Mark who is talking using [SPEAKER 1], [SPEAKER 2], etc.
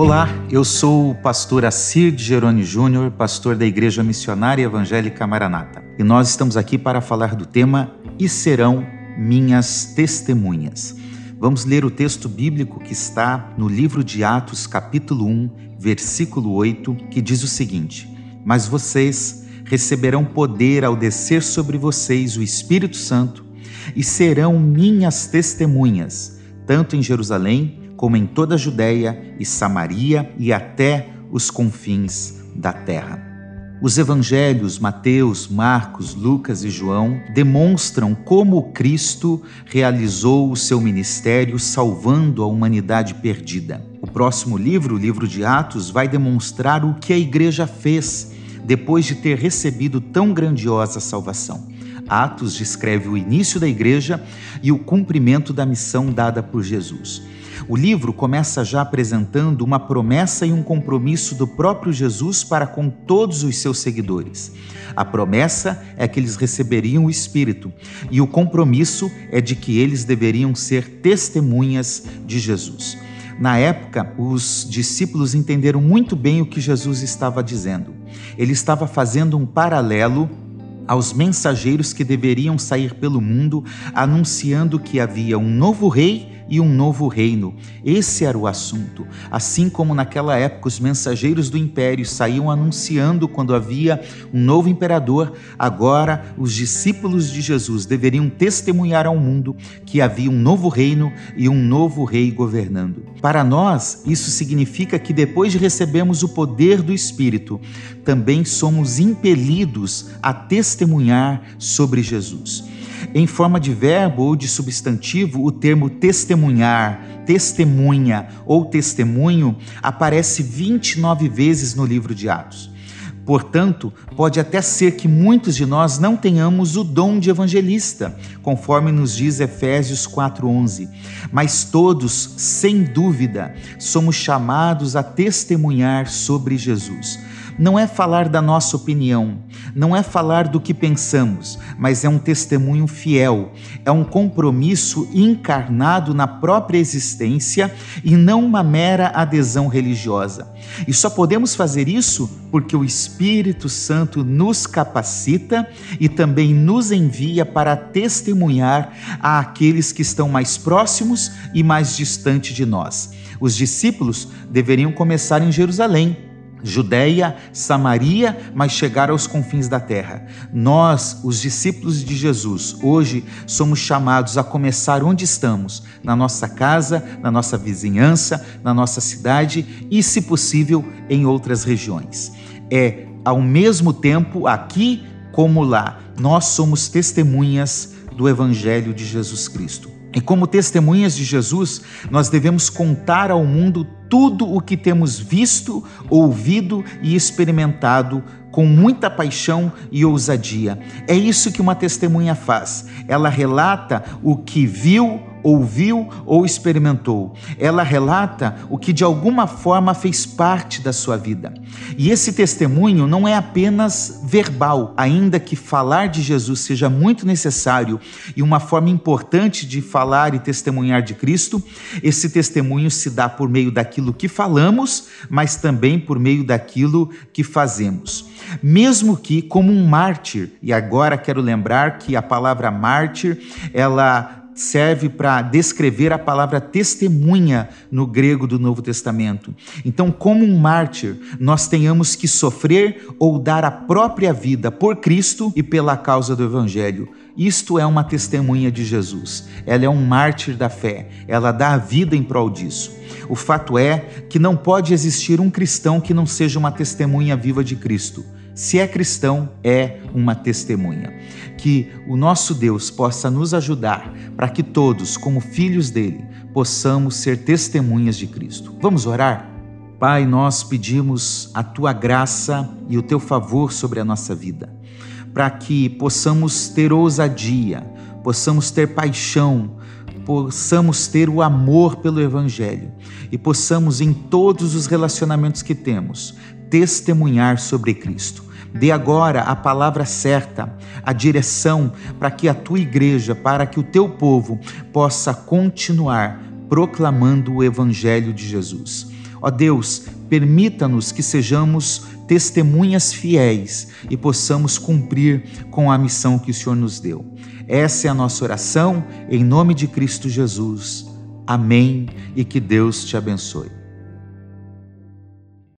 [SPEAKER 1] Olá, eu sou o pastor Assir de Júnior, pastor da Igreja Missionária Evangélica Maranata. E nós estamos aqui para falar do tema E serão minhas testemunhas. Vamos ler o texto bíblico que está no livro de Atos, capítulo 1, versículo 8, que diz o seguinte: Mas vocês receberão poder ao descer sobre vocês o Espírito Santo e serão minhas testemunhas, tanto em Jerusalém como em toda a Judéia e Samaria e até os confins da terra. Os evangelhos Mateus, Marcos, Lucas e João demonstram como Cristo realizou o seu ministério salvando a humanidade perdida. O próximo livro, o livro de Atos, vai demonstrar o que a igreja fez depois de ter recebido tão grandiosa salvação. Atos descreve o início da igreja e o cumprimento da missão dada por Jesus. O livro começa já apresentando uma promessa e um compromisso do próprio Jesus para com todos os seus seguidores. A promessa é que eles receberiam o Espírito e o compromisso é de que eles deveriam ser testemunhas de Jesus. Na época, os discípulos entenderam muito bem o que Jesus estava dizendo. Ele estava fazendo um paralelo aos mensageiros que deveriam sair pelo mundo anunciando que havia um novo rei e um novo reino. Esse era o assunto. Assim como naquela época os mensageiros do império saíam anunciando quando havia um novo imperador, agora os discípulos de Jesus deveriam testemunhar ao mundo que havia um novo reino e um novo rei governando. Para nós, isso significa que depois de recebermos o poder do Espírito, também somos impelidos a testemunhar sobre Jesus. Em forma de verbo ou de substantivo, o termo testemunhar, testemunha ou testemunho aparece 29 vezes no livro de Atos. Portanto, pode até ser que muitos de nós não tenhamos o dom de evangelista, conforme nos diz Efésios 4:11, mas todos, sem dúvida, somos chamados a testemunhar sobre Jesus não é falar da nossa opinião, não é falar do que pensamos, mas é um testemunho fiel, é um compromisso encarnado na própria existência e não uma mera adesão religiosa. E só podemos fazer isso porque o Espírito Santo nos capacita e também nos envia para testemunhar àqueles que estão mais próximos e mais distantes de nós. Os discípulos deveriam começar em Jerusalém Judéia, Samaria, mas chegar aos confins da terra. Nós, os discípulos de Jesus, hoje somos chamados a começar onde estamos, na nossa casa, na nossa vizinhança, na nossa cidade e, se possível, em outras regiões. É ao mesmo tempo aqui como lá, nós somos testemunhas do Evangelho de Jesus Cristo. E como testemunhas de Jesus, nós devemos contar ao mundo tudo o que temos visto, ouvido e experimentado com muita paixão e ousadia. É isso que uma testemunha faz. Ela relata o que viu, ouviu ou experimentou. Ela relata o que de alguma forma fez parte da sua vida. E esse testemunho não é apenas verbal, ainda que falar de Jesus seja muito necessário e uma forma importante de falar e testemunhar de Cristo, esse testemunho se dá por meio daquilo que falamos, mas também por meio daquilo que fazemos. Mesmo que como um mártir, e agora quero lembrar que a palavra mártir, ela serve para descrever a palavra testemunha no grego do Novo Testamento. Então, como um mártir, nós tenhamos que sofrer ou dar a própria vida por Cristo e pela causa do Evangelho. Isto é uma testemunha de Jesus. Ela é um mártir da fé. Ela dá a vida em prol disso. O fato é que não pode existir um cristão que não seja uma testemunha viva de Cristo. Se é cristão, é uma testemunha. Que o nosso Deus possa nos ajudar para que todos, como filhos dele, possamos ser testemunhas de Cristo. Vamos orar? Pai, nós pedimos a tua graça e o teu favor sobre a nossa vida, para que possamos ter ousadia, possamos ter paixão, possamos ter o amor pelo Evangelho e possamos, em todos os relacionamentos que temos, testemunhar sobre Cristo. Dê agora a palavra certa, a direção para que a tua igreja, para que o teu povo possa continuar proclamando o Evangelho de Jesus. Ó Deus, permita-nos que sejamos testemunhas fiéis e possamos cumprir com a missão que o Senhor nos deu. Essa é a nossa oração, em nome de Cristo Jesus. Amém e que Deus te abençoe.